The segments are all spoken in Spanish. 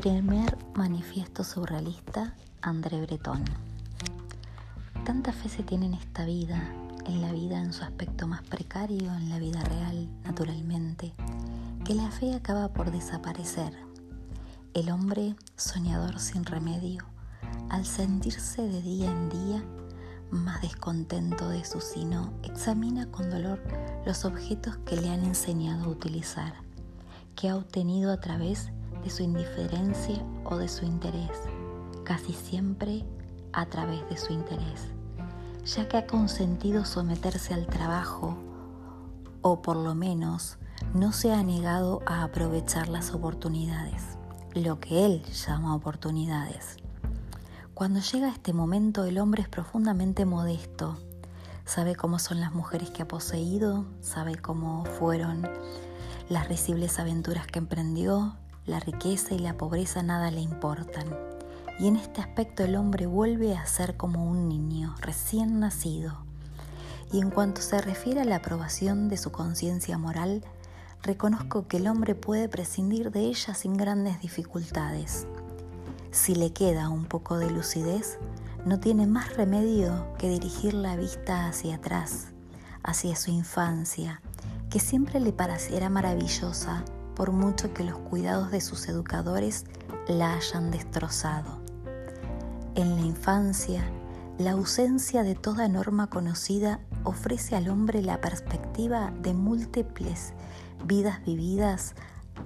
Primer manifiesto surrealista, André Breton. Tanta fe se tiene en esta vida, en la vida en su aspecto más precario, en la vida real, naturalmente, que la fe acaba por desaparecer. El hombre, soñador sin remedio, al sentirse de día en día más descontento de su sino, examina con dolor los objetos que le han enseñado a utilizar, que ha obtenido a través de su indiferencia o de su interés, casi siempre a través de su interés, ya que ha consentido someterse al trabajo o por lo menos no se ha negado a aprovechar las oportunidades, lo que él llama oportunidades. Cuando llega este momento el hombre es profundamente modesto, sabe cómo son las mujeres que ha poseído, sabe cómo fueron las risibles aventuras que emprendió, la riqueza y la pobreza nada le importan. Y en este aspecto el hombre vuelve a ser como un niño recién nacido. Y en cuanto se refiere a la aprobación de su conciencia moral, reconozco que el hombre puede prescindir de ella sin grandes dificultades. Si le queda un poco de lucidez, no tiene más remedio que dirigir la vista hacia atrás, hacia su infancia, que siempre le parecerá maravillosa por mucho que los cuidados de sus educadores la hayan destrozado. En la infancia, la ausencia de toda norma conocida ofrece al hombre la perspectiva de múltiples vidas vividas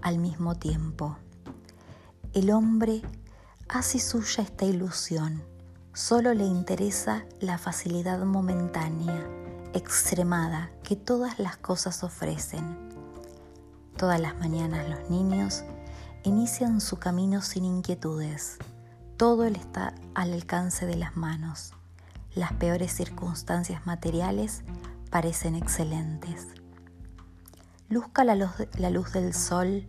al mismo tiempo. El hombre Hace suya esta ilusión. Solo le interesa la facilidad momentánea, extremada, que todas las cosas ofrecen. Todas las mañanas los niños inician su camino sin inquietudes. Todo está al alcance de las manos. Las peores circunstancias materiales parecen excelentes. Luzca la luz, del sol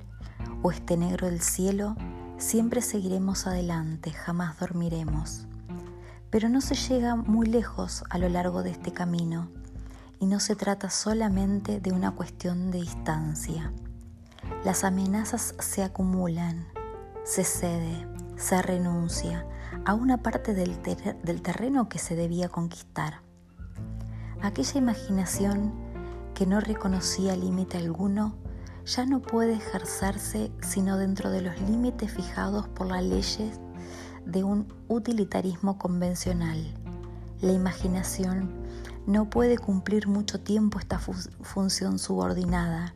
o este negro el cielo, Siempre seguiremos adelante, jamás dormiremos. Pero no se llega muy lejos a lo largo de este camino y no se trata solamente de una cuestión de distancia. Las amenazas se acumulan, se cede, se renuncia a una parte del, terreno que se debía conquistar. Aquella imaginación que no reconocía límite alguno ya no puede ejercerse sino dentro de los límites fijados por las leyes de un utilitarismo convencional. La imaginación no puede cumplir mucho tiempo esta función subordinada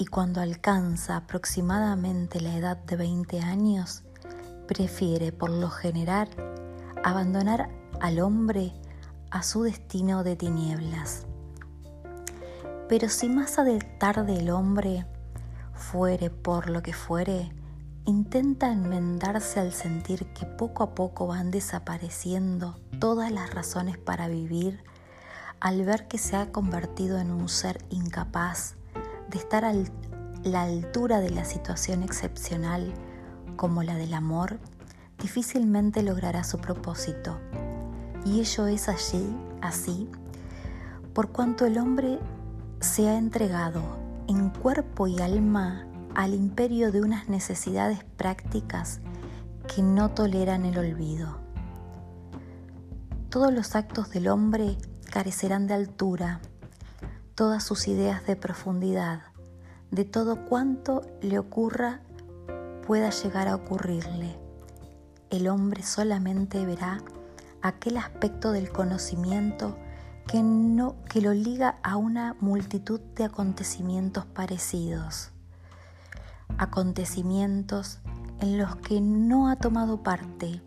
y cuando alcanza aproximadamente la edad de 20 años, prefiere por lo general abandonar al hombre a su destino de tinieblas. Pero si más tarde el hombre fuere por lo que fuere, intenta enmendarse al sentir que poco a poco van desapareciendo todas las razones para vivir, al ver que se ha convertido en un ser incapaz de estar a la altura de la situación excepcional como la del amor, difícilmente logrará su propósito. Y ello es allí, así, por cuanto el hombre se ha entregado en cuerpo y alma al imperio de unas necesidades prácticas que no toleran el olvido. Todos los actos del hombre carecerán de altura, todas sus ideas de profundidad, de todo cuanto le ocurra pueda llegar a ocurrirle. El hombre solamente verá aquel aspecto del conocimiento que, no, que lo liga a una multitud de acontecimientos parecidos, acontecimientos en los que no ha tomado parte,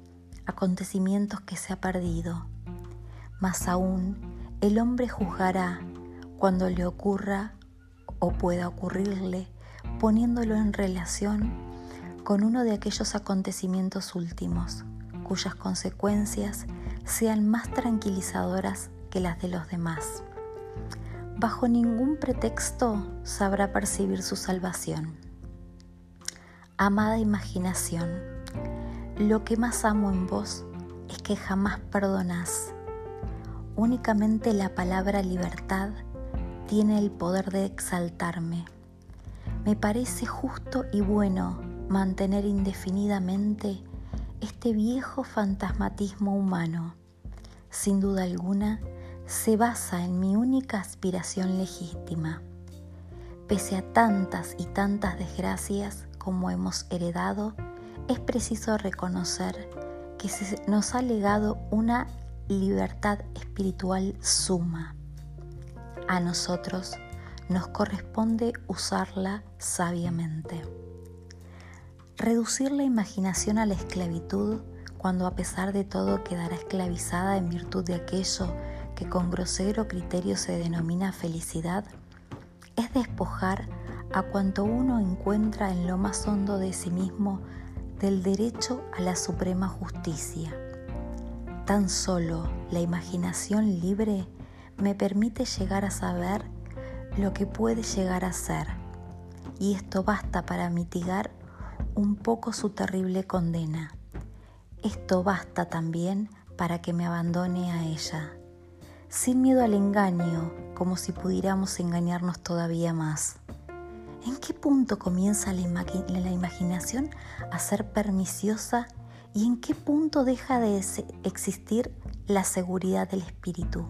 acontecimientos que se ha perdido. Más aún, el hombre juzgará cuando le ocurra o pueda ocurrirle, poniéndolo en relación con uno de aquellos acontecimientos últimos, cuyas consecuencias sean más tranquilizadoras que las de los demás. Bajo ningún pretexto sabrá percibir su salvación. Amada imaginación, lo que más amo en vos es que jamás perdonás. Únicamente la palabra libertad tiene el poder de exaltarme. Me parece justo y bueno mantener indefinidamente este viejo fantasmatismo humano. Sin duda alguna, se basa en mi única aspiración legítima. Pese a tantas y tantas desgracias como hemos heredado, es preciso reconocer que se nos ha legado una libertad espiritual suma. A nosotros nos corresponde usarla sabiamente. Reducir la imaginación a la esclavitud cuando a pesar de todo quedará esclavizada en virtud de aquello que con grosero criterio se denomina felicidad, es despojar a cuanto uno encuentra en lo más hondo de sí mismo del derecho a la suprema justicia. Tan solo la imaginación libre me permite llegar a saber lo que puede llegar a ser, y esto basta para mitigar un poco su terrible condena. Esto basta también para que me abandone a ella, sin miedo al engaño, como si pudiéramos engañarnos todavía más. ¿En qué punto comienza la, imaginación a ser perniciosa y en qué punto deja de existir la seguridad del espíritu?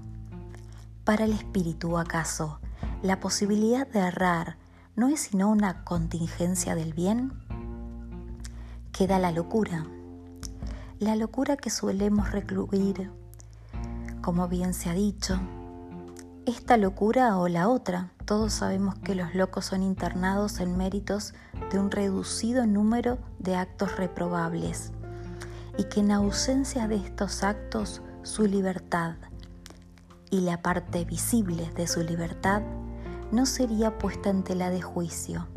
Para el espíritu, acaso, la posibilidad de errar no es sino una contingencia del bien? queda la locura. La locura que solemos recluir, como bien se ha dicho, esta locura o la otra. Todos sabemos que los locos son internados en méritos de un reducido número de actos reprobables y que en ausencia de estos actos su libertad y la parte visible de su libertad no sería puesta en tela de juicio.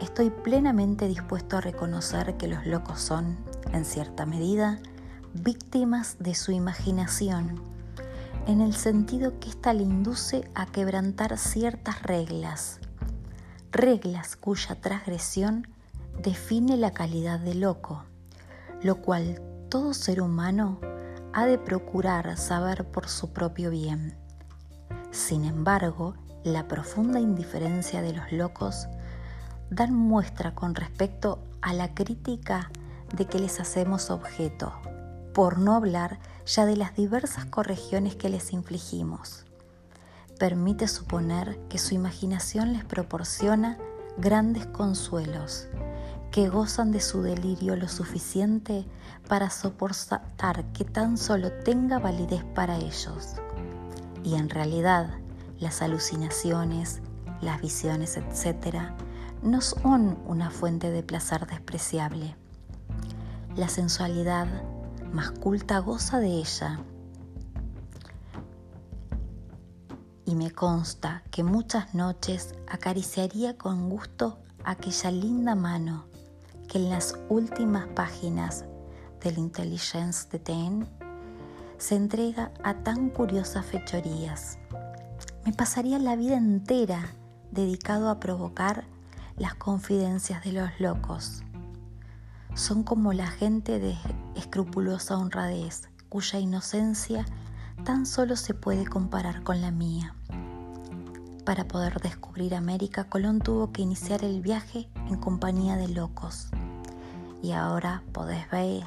Estoy plenamente dispuesto a reconocer que los locos son, en cierta medida, víctimas de su imaginación, en el sentido que ésta le induce a quebrantar ciertas reglas, reglas cuya transgresión define la calidad de loco, lo cual todo ser humano ha de procurar saber por su propio bien. Sin embargo, la profunda indiferencia de los locos dan muestra con respecto a la crítica de que les hacemos objeto, por no hablar ya de las diversas correcciones que les infligimos. Permite suponer que su imaginación les proporciona grandes consuelos, que gozan de su delirio lo suficiente para soportar que tan solo tenga validez para ellos. Y en realidad, las alucinaciones, las visiones, etc., no son una fuente de placer despreciable. La sensualidad más culta goza de ella. Y me consta que muchas noches acariciaría con gusto aquella linda mano en las últimas páginas del Intelligence de Ten se entrega a tan curiosas fechorías. Me pasaría la vida entera dedicado a provocar las confidencias de los locos. Son como la gente de escrupulosa honradez, cuya inocencia tan solo se puede comparar con la mía. Para poder descubrir América, Colón tuvo que iniciar el viaje en compañía de locos. Y ahora podés ver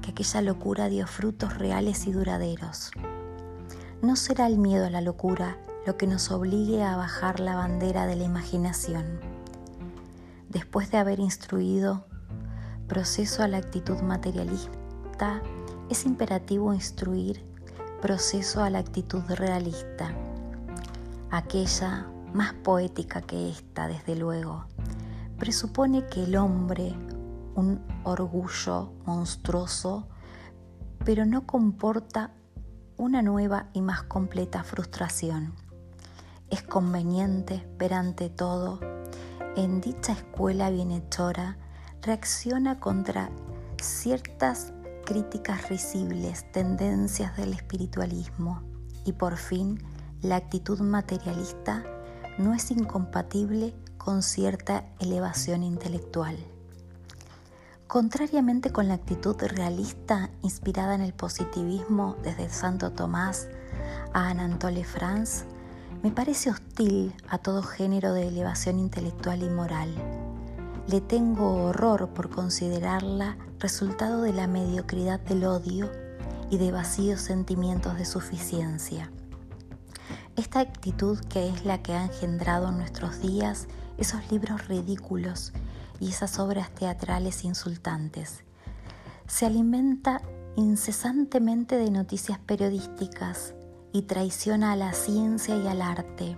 que aquella locura dio frutos reales y duraderos. No será el miedo a la locura lo que nos obligue a bajar la bandera de la imaginación después de haber instruido proceso a la actitud materialista, es imperativo instruir proceso a la actitud realista, aquella más poética que esta, desde luego. Presupone que el hombre, un orgullo monstruoso, pero no comporta una nueva y más completa frustración. Es conveniente ver ante todo en dicha escuela bienhechora reacciona contra ciertas críticas risibles, tendencias del espiritualismo y por fin la actitud materialista no es incompatible con cierta elevación intelectual. Contrariamente con la actitud realista inspirada en el positivismo desde Santo Tomás a Anatole France, me parece hostil a todo género de elevación intelectual y moral. le tengo horror por considerarla resultado de la mediocridad del odio y de vacíos sentimientos de suficiencia. Esta actitud que es la que ha engendrado en nuestros días esos libros ridículos y esas obras teatrales insultantes. Se alimenta incesantemente de noticias periodísticas y traiciona a la ciencia y al arte,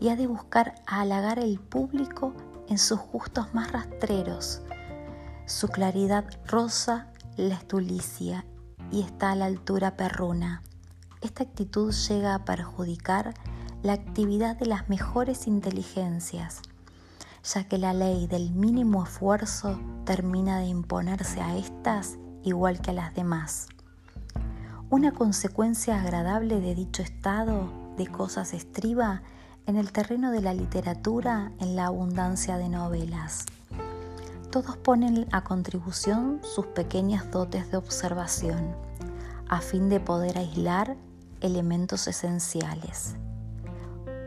y ha de buscar halagar el público en sus gustos más rastreros. Su claridad rosa la estulicia y está a la altura perruna. Esta actitud llega a perjudicar la actividad de las mejores inteligencias, ya que la ley del mínimo esfuerzo termina de imponerse a estas igual que a las demás. Una consecuencia agradable de dicho estado de cosas estriba en el terreno de la literatura en la abundancia de novelas. Todos ponen a contribución sus pequeñas dotes de observación a fin de poder aislar elementos esenciales.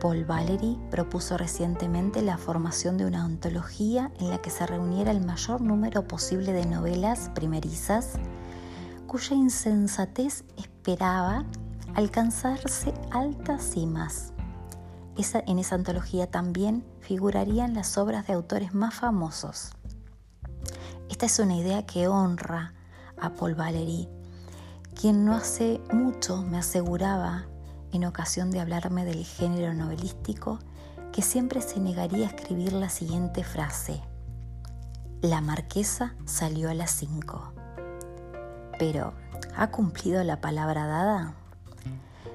Paul Valery propuso recientemente la formación de una ontología en la que se reuniera el mayor número posible de novelas primerizas cuya insensatez esperaba alcanzarse altas cimas. en esa antología también figurarían las obras de autores más famosos. Esta es una idea que honra a Paul Valery, quien no hace mucho me aseguraba en ocasión de hablarme del género novelístico, que siempre se negaría a escribir la siguiente frase. La marquesa salió a las 5. Pero, ¿ha cumplido la palabra dada?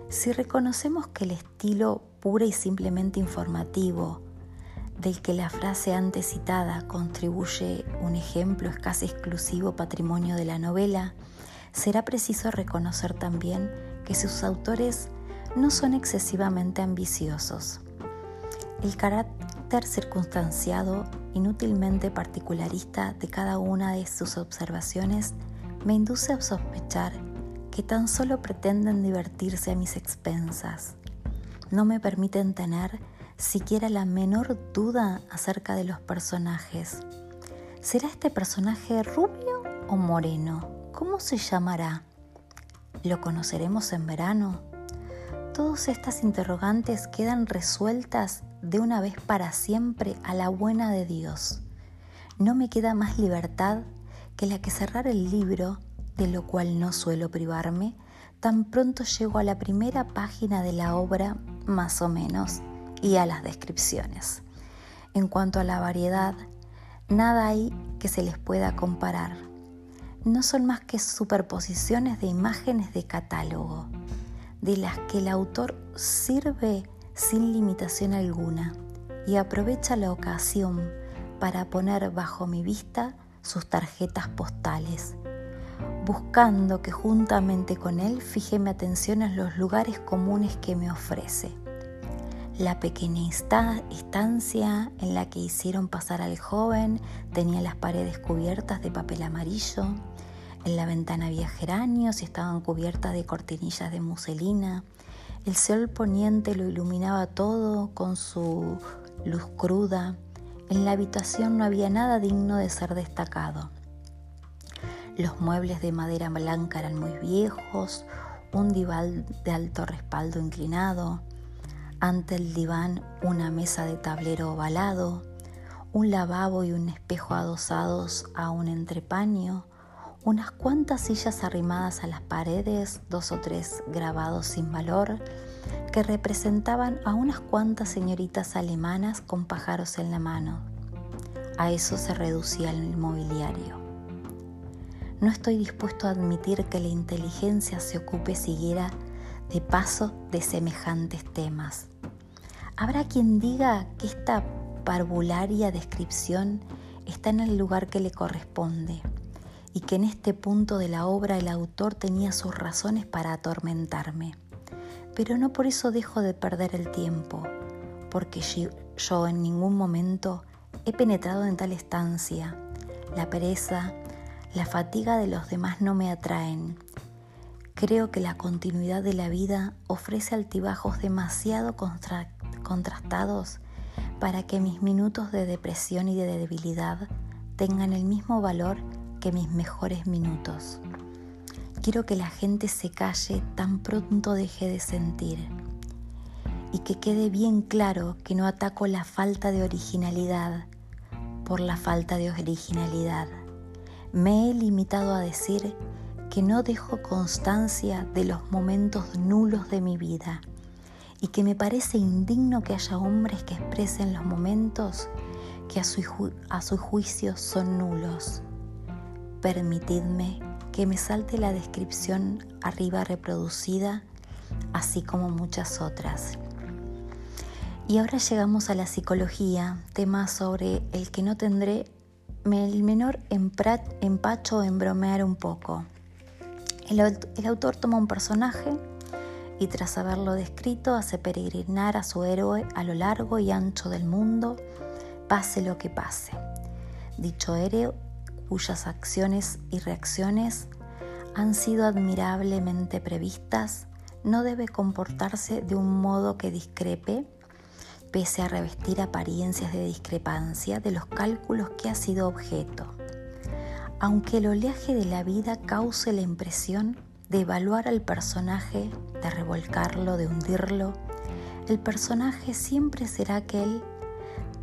Si reconocemos que el estilo pura y simplemente informativo del que la frase antes citada contribuye un ejemplo es casi exclusivo patrimonio de la novela, será preciso reconocer también que sus autores no son excesivamente ambiciosos. El carácter circunstanciado, inútilmente particularista de cada una de sus observaciones me induce a sospechar que tan solo pretenden divertirse a mis expensas. No me permiten tener siquiera la menor duda acerca de los personajes. ¿Será este personaje rubio o moreno? ¿Cómo se llamará? ¿Lo conoceremos en verano? Todas estas interrogantes quedan resueltas de una vez para siempre a la buena de Dios. No me queda más libertad que la que cerrar el libro, de lo cual no suelo privarme, tan pronto llego a la primera página de la obra, más o menos, y a las descripciones. En cuanto a la variedad, nada hay que se les pueda comparar. No son más que superposiciones de imágenes de catálogo de las que el autor sirve sin limitación alguna y aprovecha la ocasión para poner bajo mi vista sus tarjetas postales, buscando que juntamente con él fije mi atención en los lugares comunes que me ofrece. La pequeña estancia en la que hicieron pasar al joven tenía las paredes cubiertas de papel amarillo, en la ventana había geranios y estaban cubiertas de cortinillas de muselina. El sol poniente lo iluminaba todo con su luz cruda. En la habitación no había nada digno de ser destacado. Los muebles de madera blanca eran muy viejos, un diván de alto respaldo inclinado, ante el diván una mesa de tablero ovalado, un lavabo y un espejo adosados a un entrepaño, unas cuantas sillas arrimadas a las paredes, dos o tres grabados sin valor, que representaban a unas cuantas señoritas alemanas con pájaros en la mano. A eso se reducía el mobiliario. No estoy dispuesto a admitir que la inteligencia se ocupe siquiera de paso de semejantes temas. Habrá quien diga que esta parvularia descripción está en el lugar que le corresponde y que en este punto de la obra el autor tenía sus razones para atormentarme. Pero no por eso dejo de perder el tiempo, porque yo en ningún momento he penetrado en tal estancia. La pereza, la fatiga de los demás no me atraen. Creo que la continuidad de la vida ofrece altibajos demasiado contrastados para que mis minutos de depresión y de debilidad tengan el mismo valor que mis mejores minutos. Quiero que la gente se calle tan pronto deje de sentir y que quede bien claro que no ataco la falta de originalidad por la falta de originalidad. Me he limitado a decir que no dejo constancia de los momentos nulos de mi vida y que me parece indigno que haya hombres que expresen los momentos que a su, a juicio son nulos. Permitidme que me salte la descripción arriba reproducida, así como muchas otras. Y ahora llegamos a la psicología, tema sobre el que no tendré el menor empacho en bromear un poco. El, el autor toma un personaje y tras haberlo descrito hace peregrinar a su héroe a lo largo y ancho del mundo, pase lo que pase. Dicho héroe, cuyas acciones y reacciones han sido admirablemente previstas, no debe comportarse de un modo que discrepe pese a revestir apariencias de discrepancia de los cálculos que ha sido objeto. Aunque el oleaje de la vida cause la impresión de evaluar al personaje, de revolcarlo, de hundirlo, el personaje siempre será aquel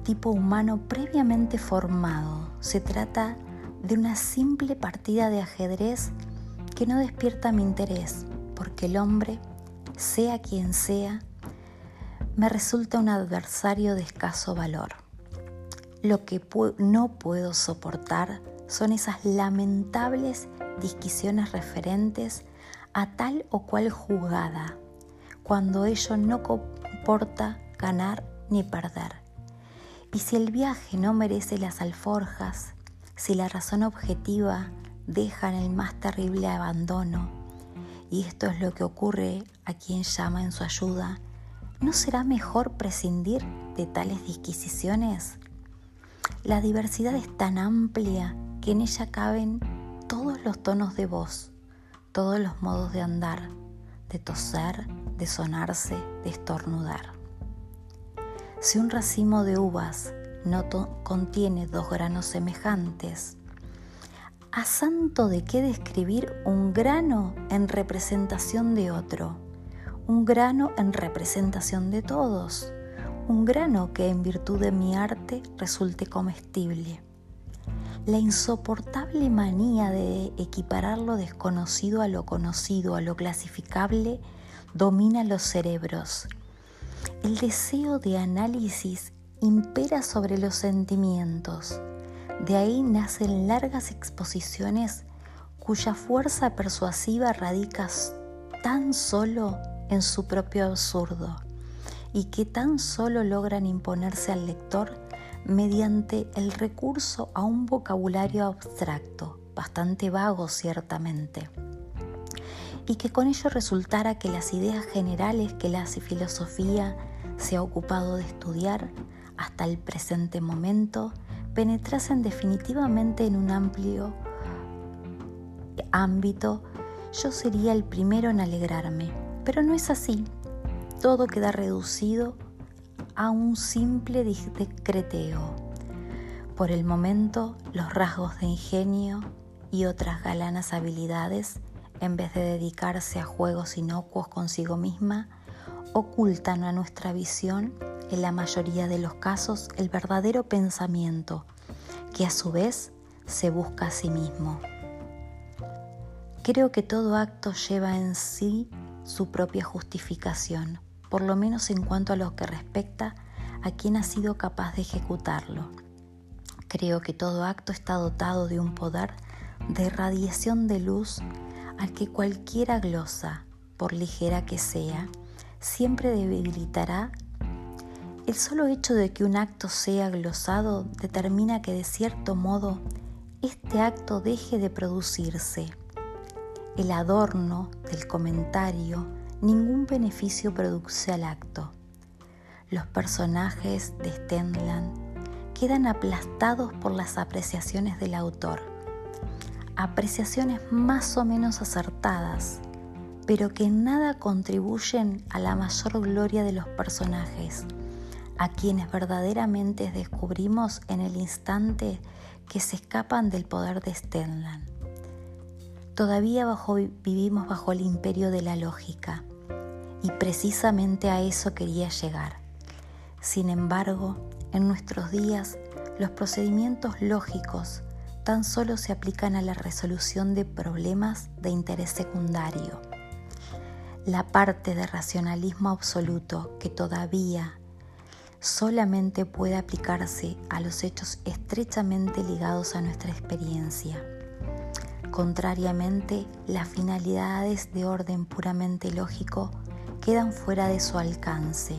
tipo humano previamente formado. Se trata de una simple partida de ajedrez que no despierta mi interés, porque el hombre, sea quien sea, me resulta un adversario de escaso valor. Lo que no puedo soportar son esas lamentables discusiones referentes a tal o cual jugada, cuando ello no comporta ganar ni perder. Y si el viaje no merece las alforjas, si la razón objetiva deja en el más terrible abandono, y esto es lo que ocurre a quien llama en su ayuda, ¿no será mejor prescindir de tales disquisiciones? La diversidad es tan amplia que en ella caben todos los tonos de voz, todos los modos de andar, de toser, de sonarse, de estornudar. Si un racimo de uvas no contiene dos granos semejantes, ¿a santo de qué describir un grano en representación de otro? un grano en representación de todos, un grano que en virtud de mi arte resulte comestible. La insoportable manía de equiparar lo desconocido a lo conocido, a lo clasificable, domina los cerebros. El deseo de análisis impera sobre los sentimientos. De ahí nacen largas exposiciones cuya fuerza persuasiva radica tan solo en su propio absurdo y que tan solo logran imponerse al lector mediante el recurso a un vocabulario abstracto, bastante vago ciertamente, y que con ello resultara que las ideas generales que la filosofía se ha ocupado de estudiar hasta el presente momento penetrasen definitivamente en un amplio ámbito, yo sería el primero en alegrarme pero no es así. Todo queda reducido a un simple decreteo. Por el momento, los rasgos de ingenio y otras galanas habilidades, en vez de dedicarse a juegos inocuos consigo misma, ocultan a nuestra visión, en la mayoría de los casos, el verdadero pensamiento, que a su vez se busca a sí mismo. Creo que todo acto lleva en sí su propia justificación, por lo menos en cuanto a lo que respecta a quien ha sido capaz de ejecutarlo. Creo que todo acto está dotado de un poder de radiación de luz al que cualquiera glosa, por ligera que sea, siempre debilitará. El solo hecho de que un acto sea glosado determina que de cierto modo este acto deje de producirse. El adorno del comentario, ningún beneficio produce al acto. Los personajes de Stendhal quedan aplastados por las apreciaciones del autor, apreciaciones más o menos acertadas, pero que en nada contribuyen a la mayor gloria de los personajes, a quienes verdaderamente descubrimos en el instante que se escapan del poder de Stenland. Todavía vivimos bajo el imperio de la lógica y precisamente a eso quería llegar. Sin embargo, en nuestros días los procedimientos lógicos tan solo se aplican a la resolución de problemas de interés secundario. La parte de racionalismo absoluto que todavía solamente puede aplicarse a los hechos estrechamente ligados a nuestra experiencia. Contrariamente, las finalidades de orden puramente lógico quedan fuera de su alcance.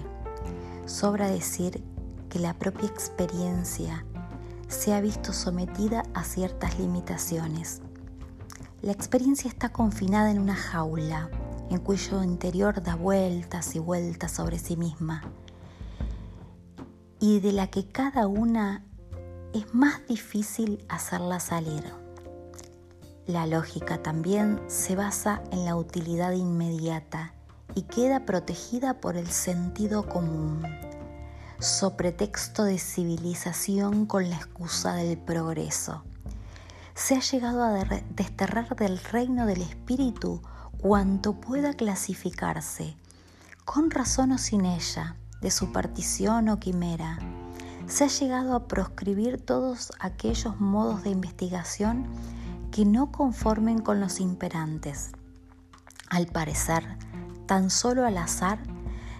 Sobra decir que la propia experiencia se ha visto sometida a ciertas limitaciones. La experiencia está confinada en una jaula, en cuyo interior da vueltas y vueltas sobre sí misma, y de la que cada una es más difícil hacerla salir. La lógica también se basa en la utilidad inmediata y queda protegida por el sentido común, so pretexto de civilización con la excusa del progreso. Se ha llegado a desterrar del reino del espíritu cuanto pueda clasificarse, con razón o sin ella, de superstición o quimera. Se ha llegado a proscribir todos aquellos modos de investigación que no conformen con los imperantes. Al parecer, tan solo al azar,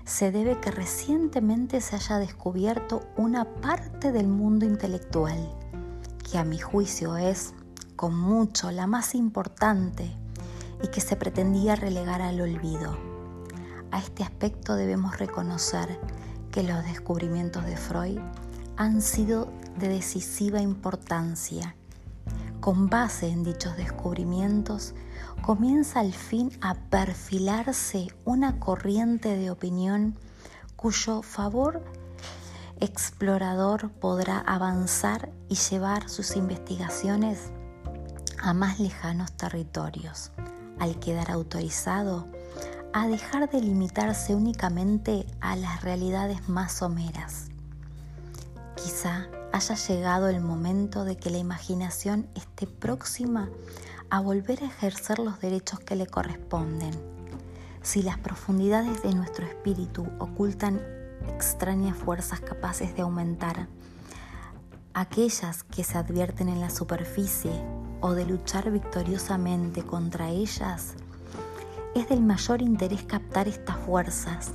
se debe que recientemente se haya descubierto una parte del mundo intelectual, que a mi juicio es, con mucho, la más importante y que se pretendía relegar al olvido. A este aspecto debemos reconocer que los descubrimientos de Freud han sido de decisiva importancia. Con base en dichos descubrimientos, comienza al fin a perfilarse una corriente de opinión cuyo favor explorador podrá avanzar y llevar sus investigaciones a más lejanos territorios, al quedar autorizado a dejar de limitarse únicamente a las realidades más someras. Quizá haya llegado el momento de que la imaginación esté próxima a volver a ejercer los derechos que le corresponden. Si las profundidades de nuestro espíritu ocultan extrañas fuerzas capaces de aumentar, aquellas que se advierten en la superficie o de luchar victoriosamente contra ellas, es del mayor interés captar estas fuerzas,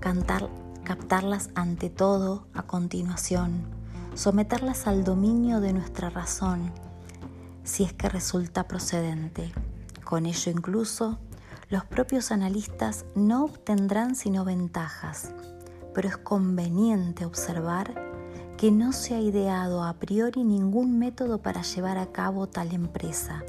cantar, captarlas ante todo a continuación, someterlas al dominio de nuestra razón, si es que resulta procedente. Con ello incluso, los propios analistas no obtendrán sino ventajas, pero es conveniente observar que no se ha ideado a priori ningún método para llevar a cabo tal empresa,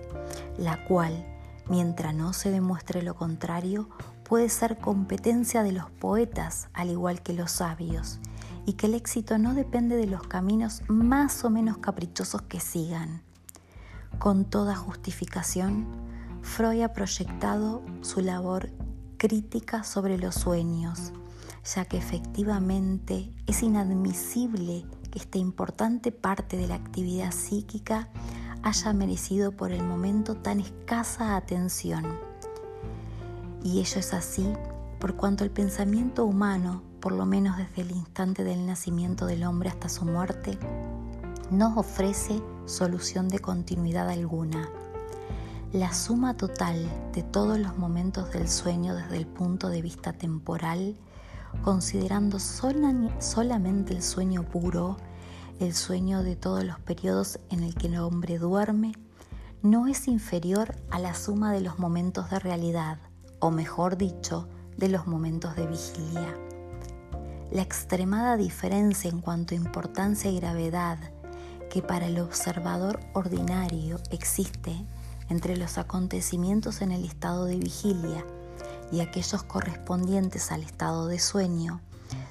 la cual, mientras no se demuestre lo contrario, puede ser competencia de los poetas al igual que los sabios, y que el éxito no depende de los caminos más o menos caprichosos que sigan, con toda justificación, Freud ha proyectado su labor crítica sobre los sueños, ya que efectivamente es inadmisible que esta importante parte de la actividad psíquica haya merecido por el momento tan escasa atención. Y ello es así por cuanto el pensamiento humano, por lo menos desde el instante del nacimiento del hombre hasta su muerte, no ofrece solución de continuidad alguna. La suma total de todos los momentos del sueño desde el punto de vista temporal, considerando solamente el sueño puro, el sueño de todos los periodos en el que el hombre duerme, no es inferior a la suma de los momentos de realidad, o mejor dicho, de los momentos de vigilia. La extremada diferencia en cuanto a importancia y gravedad que para el observador ordinario existe entre los acontecimientos en el estado de vigilia y aquellos correspondientes al estado de sueño,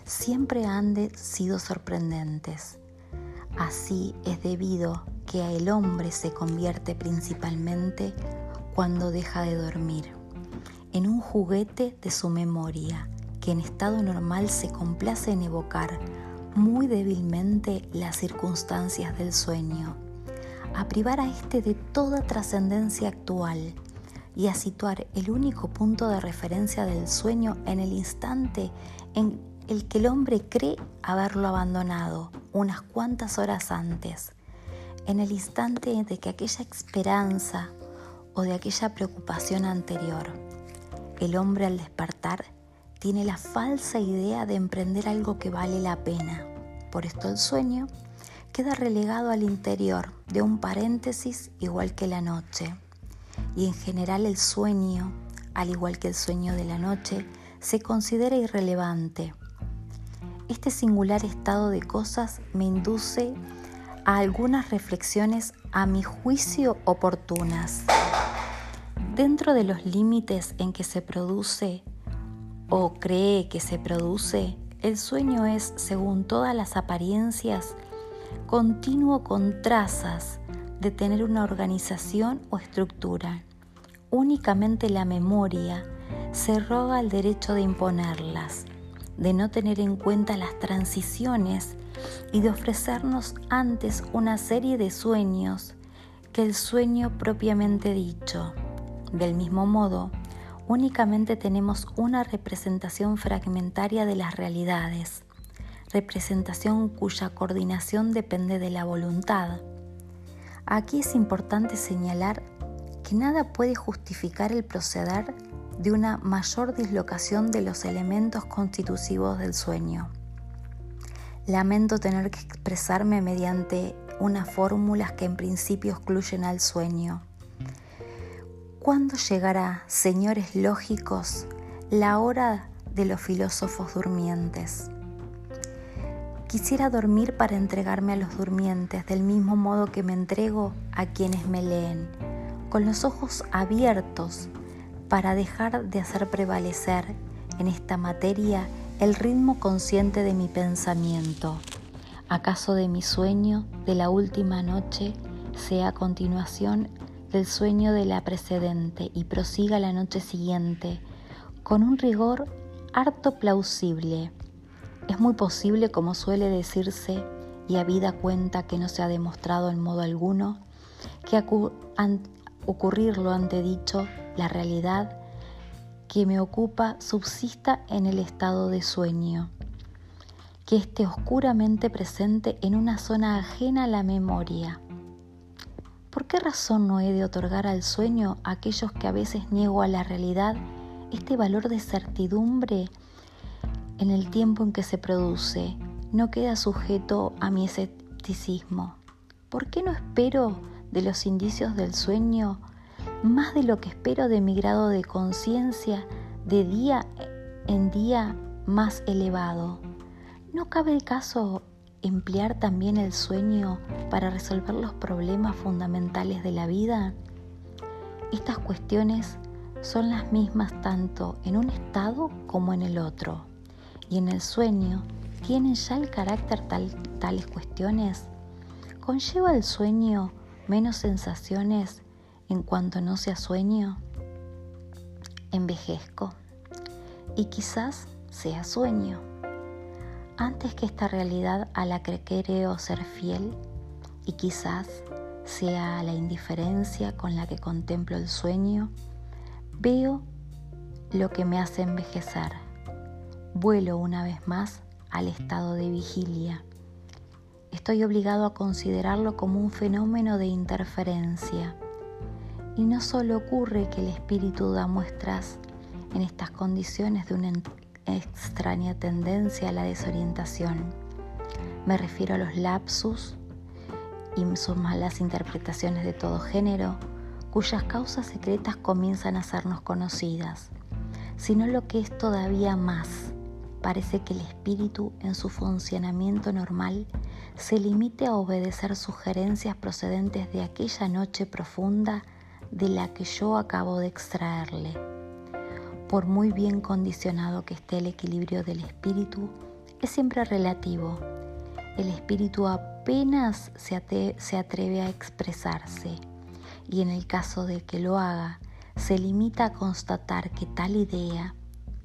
siempre han sido sorprendentes. Así es debido que el hombre se convierte principalmente cuando deja de dormir, en un juguete de su memoria que en estado normal se complace en evocar muy débilmente las circunstancias del sueño, a privar a éste de toda trascendencia actual y a situar el único punto de referencia del sueño en el instante en el que el hombre cree haberlo abandonado unas cuantas horas antes, en el instante de que aquella esperanza o de aquella preocupación anterior, el hombre al despertar tiene la falsa idea de emprender algo que vale la pena. Por esto el sueño queda relegado al interior de un paréntesis igual que la noche y en general el sueño, al igual que el sueño de la noche, se considera irrelevante. Este singular estado de cosas me induce a algunas reflexiones a mi juicio oportunas. Dentro de los límites en que se produce o cree que se produce, el sueño es, según todas las apariencias, continuo con trazas de tener una organización o estructura. Únicamente la memoria se roga el derecho de imponerlas, de no tener en cuenta las transiciones y de ofrecernos antes una serie de sueños que el sueño propiamente dicho. Del mismo modo, únicamente tenemos una representación fragmentaria de las realidades, representación cuya coordinación depende de la voluntad Aquí es importante señalar que nada puede justificar el proceder de una mayor dislocación de los elementos constitutivos del sueño. Lamento tener que expresarme mediante unas fórmulas que en principio excluyen al sueño. ¿Cuándo llegará, señores lógicos, la hora de los filósofos durmientes? Quisiera dormir para entregarme a los durmientes del mismo modo que me entrego a quienes me leen, con los ojos abiertos para dejar de hacer prevalecer en esta materia el ritmo consciente de mi pensamiento. ¿Acaso de mi sueño de la última noche sea a continuación del sueño de la precedente y prosiga la noche siguiente con un rigor harto plausible? Es muy posible, como suele decirse, y habida cuenta que no se ha demostrado en modo alguno, que ocurrir lo antedicho, la realidad que me ocupa subsista en el estado de sueño, que esté oscuramente presente en una zona ajena a la memoria. ¿Por qué razón no he de otorgar al sueño a aquellos que a veces niego a la realidad este valor de certidumbre en el tiempo en que se produce, no queda sujeto a mi escepticismo. ¿Por qué no espero de los indicios del sueño más de lo que espero de mi grado de conciencia de día en día más elevado? ¿No cabe el caso emplear también el sueño para resolver los problemas fundamentales de la vida? Estas cuestiones son las mismas tanto en un estado como en el otro y en el sueño tienen ya el carácter tal, tales cuestiones? ¿Conlleva el sueño menos sensaciones en cuanto no sea sueño? Envejezco y quizás sea sueño. Antes que esta realidad a la que creo ser fiel y quizás sea la indiferencia con la que contemplo el sueño, veo lo que me hace envejecer vuelo una vez más al estado de vigilia. Estoy obligado a considerarlo como un fenómeno de interferencia. Y no solo ocurre que el espíritu da muestras en estas condiciones de una extraña tendencia a la desorientación. Me refiero a los lapsus y sus malas interpretaciones de todo género, cuyas causas secretas comienzan a sernos conocidas, sino lo que es todavía más, Parece que el espíritu en su funcionamiento normal se limite a obedecer sugerencias procedentes de aquella noche profunda de la que yo acabo de extraerle. Por muy bien condicionado que esté el equilibrio del espíritu, es siempre relativo. El espíritu apenas se, atreve a expresarse y en el caso de que lo haga, se limita a constatar que tal idea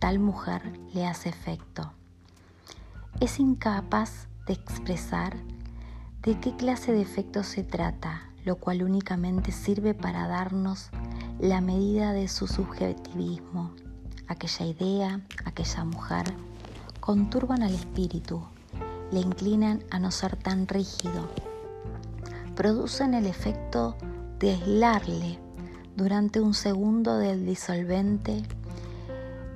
tal mujer le hace efecto. Es incapaz de expresar de qué clase de efecto se trata, lo cual únicamente sirve para darnos la medida de su subjetivismo. Aquella idea, aquella mujer, conturban al espíritu, le inclinan a no ser tan rígido, producen el efecto de aislarle durante un segundo del disolvente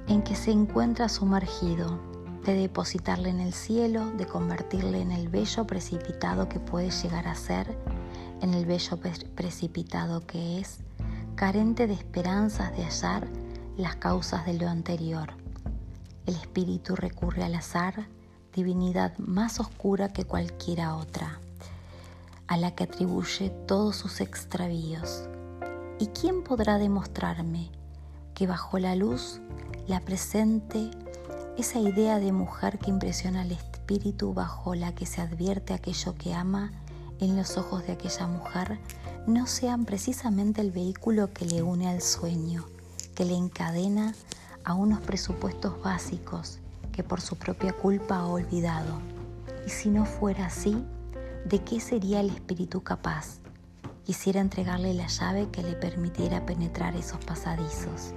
en que se encuentra sumergido, de depositarle en el cielo, de convertirle en el bello precipitado que puede llegar a ser, en el bello precipitado que es, carente de esperanzas de hallar las causas de lo anterior. El espíritu recurre al azar, divinidad más oscura que cualquiera otra, a la que atribuye todos sus extravíos. ¿Y quién podrá demostrarme que bajo la luz, la presente, esa idea de mujer que impresiona al espíritu bajo la que se advierte aquello que ama en los ojos de aquella mujer, no sean precisamente el vehículo que le une al sueño, que le encadena a unos presupuestos básicos que por su propia culpa ha olvidado. Y si no fuera así, ¿de qué sería el espíritu capaz? Quisiera entregarle la llave que le permitiera penetrar esos pasadizos